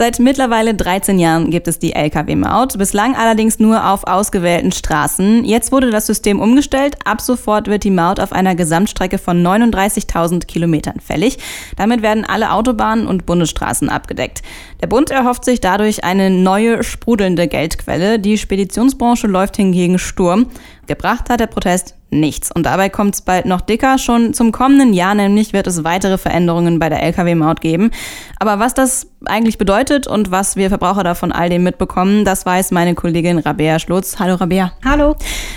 Seit mittlerweile 13 Jahren gibt es die Lkw-Maut, bislang allerdings nur auf ausgewählten Straßen. Jetzt wurde das System umgestellt. Ab sofort wird die Maut auf einer Gesamtstrecke von 39.000 Kilometern fällig. Damit werden alle Autobahnen und Bundesstraßen abgedeckt. Der Bund erhofft sich dadurch eine neue, sprudelnde Geldquelle. Die Speditionsbranche läuft hingegen Sturm. Gebracht hat der Protest nichts. Und dabei kommt es bald noch dicker. Schon zum kommenden Jahr nämlich wird es weitere Veränderungen bei der Lkw-Maut geben. Aber was das eigentlich bedeutet und was wir Verbraucher davon all dem mitbekommen, das weiß meine Kollegin Rabea Schlotz. Hallo Rabea. Hallo.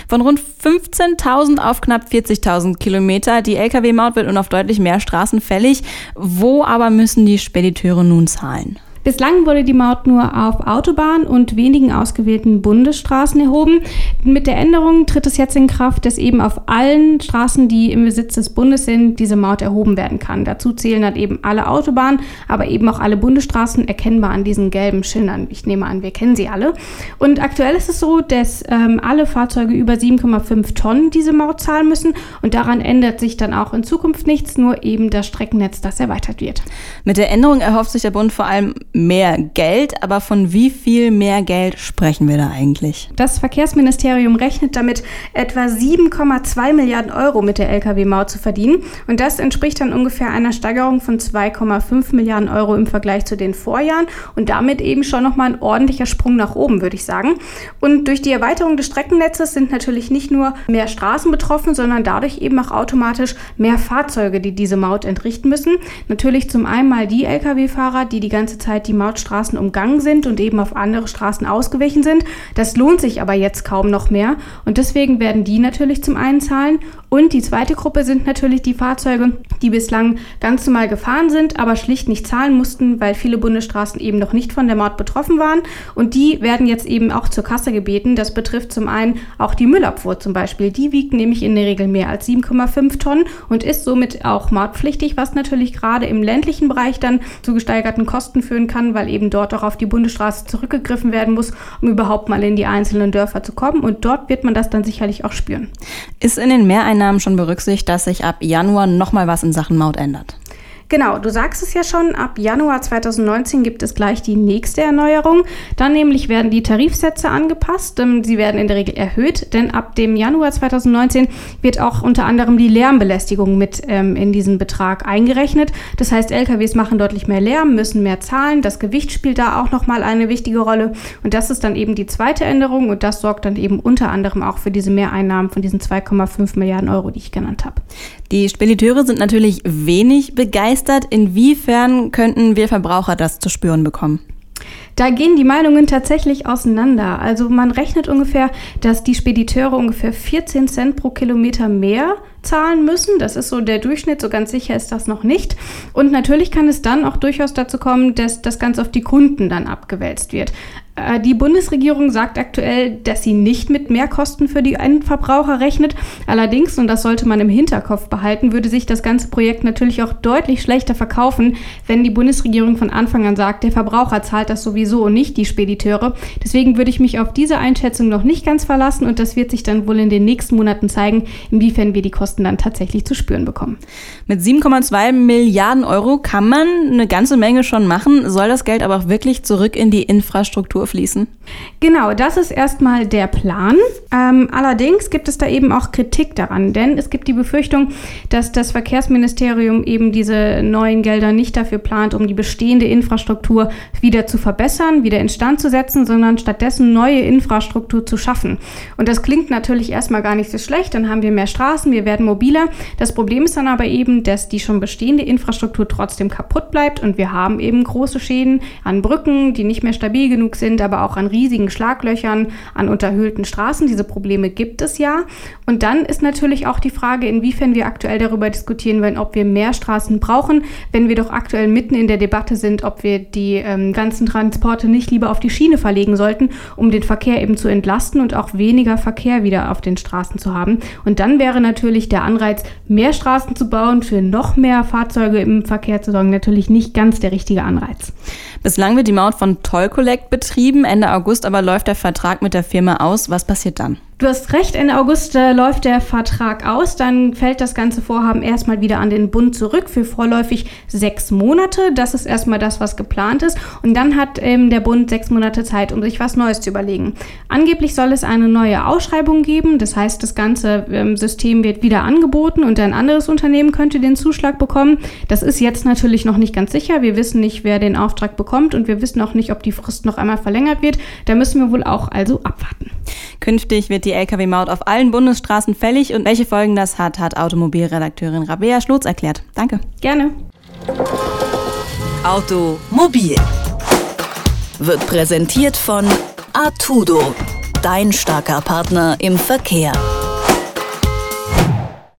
Von rund 15.000 auf knapp 40.000 Kilometer. Die Lkw-Maut wird nun auf deutlich mehr Straßen fällig. Wo aber müssen die Spediteure nun zahlen? Bislang wurde die Maut nur auf Autobahnen und wenigen ausgewählten Bundesstraßen erhoben. Mit der Änderung tritt es jetzt in Kraft, dass eben auf allen Straßen, die im Besitz des Bundes sind, diese Maut erhoben werden kann. Dazu zählen dann eben alle Autobahnen, aber eben auch alle Bundesstraßen erkennbar an diesen gelben Schildern. Ich nehme an, wir kennen sie alle. Und aktuell ist es so, dass ähm, alle Fahrzeuge über 7,5 Tonnen diese Maut zahlen müssen und daran ändert sich dann auch in Zukunft nichts, nur eben das Streckennetz, das erweitert wird. Mit der Änderung erhofft sich der Bund vor allem mehr Geld, aber von wie viel mehr Geld sprechen wir da eigentlich? Das Verkehrsministerium rechnet damit, etwa 7,2 Milliarden Euro mit der Lkw-Maut zu verdienen. Und das entspricht dann ungefähr einer Steigerung von 2,5 Milliarden Euro im Vergleich zu den Vorjahren und damit eben schon nochmal ein ordentlicher Sprung nach oben, würde ich sagen. Und durch die Erweiterung des Streckennetzes sind natürlich nicht nur mehr Straßen betroffen, sondern dadurch eben auch automatisch mehr Fahrzeuge, die diese Maut entrichten müssen. Natürlich zum einen mal die Lkw-Fahrer, die die ganze Zeit die Mautstraßen umgangen sind und eben auf andere Straßen ausgewichen sind. Das lohnt sich aber jetzt kaum noch mehr und deswegen werden die natürlich zum einen zahlen und die zweite Gruppe sind natürlich die Fahrzeuge, die bislang ganz normal gefahren sind, aber schlicht nicht zahlen mussten, weil viele Bundesstraßen eben noch nicht von der Maut betroffen waren. Und die werden jetzt eben auch zur Kasse gebeten. Das betrifft zum einen auch die Müllabfuhr zum Beispiel. Die wiegt nämlich in der Regel mehr als 7,5 Tonnen und ist somit auch mautpflichtig, was natürlich gerade im ländlichen Bereich dann zu gesteigerten Kosten führen kann, weil eben dort auch auf die Bundesstraße zurückgegriffen werden muss, um überhaupt mal in die einzelnen Dörfer zu kommen. Und dort wird man das dann sicherlich auch spüren. Ist in den Mehreinnahmen Einnahmen schon berücksichtigt, dass sich ab Januar nochmal was in Sachen Maut ändert. Genau, du sagst es ja schon, ab Januar 2019 gibt es gleich die nächste Erneuerung. Dann nämlich werden die Tarifsätze angepasst. Sie werden in der Regel erhöht, denn ab dem Januar 2019 wird auch unter anderem die Lärmbelästigung mit ähm, in diesen Betrag eingerechnet. Das heißt, LKWs machen deutlich mehr Lärm, müssen mehr zahlen. Das Gewicht spielt da auch nochmal eine wichtige Rolle. Und das ist dann eben die zweite Änderung und das sorgt dann eben unter anderem auch für diese Mehreinnahmen von diesen 2,5 Milliarden Euro, die ich genannt habe. Die Spediteure sind natürlich wenig begeistert. Inwiefern könnten wir Verbraucher das zu spüren bekommen? Da gehen die Meinungen tatsächlich auseinander. Also man rechnet ungefähr, dass die Spediteure ungefähr 14 Cent pro Kilometer mehr zahlen müssen. Das ist so der Durchschnitt, so ganz sicher ist das noch nicht. Und natürlich kann es dann auch durchaus dazu kommen, dass das Ganze auf die Kunden dann abgewälzt wird. Äh, die Bundesregierung sagt aktuell, dass sie nicht mit Mehrkosten für die Endverbraucher rechnet. Allerdings, und das sollte man im Hinterkopf behalten, würde sich das ganze Projekt natürlich auch deutlich schlechter verkaufen, wenn die Bundesregierung von Anfang an sagt, der Verbraucher zahlt das sowieso und nicht die Spediteure. Deswegen würde ich mich auf diese Einschätzung noch nicht ganz verlassen und das wird sich dann wohl in den nächsten Monaten zeigen, inwiefern wir die Kosten dann tatsächlich zu spüren bekommen. Mit 7,2 Milliarden Euro kann man eine ganze Menge schon machen, soll das Geld aber auch wirklich zurück in die Infrastruktur Natur fließen? Genau, das ist erstmal der Plan. Ähm, allerdings gibt es da eben auch Kritik daran, denn es gibt die Befürchtung, dass das Verkehrsministerium eben diese neuen Gelder nicht dafür plant, um die bestehende Infrastruktur wieder zu verbessern, wieder instand zu setzen, sondern stattdessen neue Infrastruktur zu schaffen. Und das klingt natürlich erstmal gar nicht so schlecht, dann haben wir mehr Straßen, wir werden mobiler. Das Problem ist dann aber eben, dass die schon bestehende Infrastruktur trotzdem kaputt bleibt und wir haben eben große Schäden an Brücken, die nicht mehr stabil genug sind sind, aber auch an riesigen Schlaglöchern, an unterhöhlten Straßen. Diese Probleme gibt es ja. Und dann ist natürlich auch die Frage, inwiefern wir aktuell darüber diskutieren wollen, ob wir mehr Straßen brauchen, wenn wir doch aktuell mitten in der Debatte sind, ob wir die ähm, ganzen Transporte nicht lieber auf die Schiene verlegen sollten, um den Verkehr eben zu entlasten und auch weniger Verkehr wieder auf den Straßen zu haben. Und dann wäre natürlich der Anreiz, mehr Straßen zu bauen, für noch mehr Fahrzeuge im Verkehr zu sorgen, natürlich nicht ganz der richtige Anreiz. Bislang wird die Maut von Toll Collect betrieben. Ende August aber läuft der Vertrag mit der Firma aus. Was passiert dann? Du hast recht, Ende August äh, läuft der Vertrag aus. Dann fällt das ganze Vorhaben erstmal wieder an den Bund zurück für vorläufig sechs Monate. Das ist erstmal das, was geplant ist. Und dann hat ähm, der Bund sechs Monate Zeit, um sich was Neues zu überlegen. Angeblich soll es eine neue Ausschreibung geben. Das heißt, das ganze ähm, System wird wieder angeboten und ein anderes Unternehmen könnte den Zuschlag bekommen. Das ist jetzt natürlich noch nicht ganz sicher. Wir wissen nicht, wer den Auftrag bekommt und wir wissen auch nicht, ob die Frist noch einmal verlängert wird. Da müssen wir wohl auch also abwarten. Künftig wird die Lkw-Maut auf allen Bundesstraßen fällig und welche Folgen das hat, hat Automobilredakteurin Rabea Schlotz erklärt. Danke. Gerne. Automobil wird präsentiert von Artudo, dein starker Partner im Verkehr.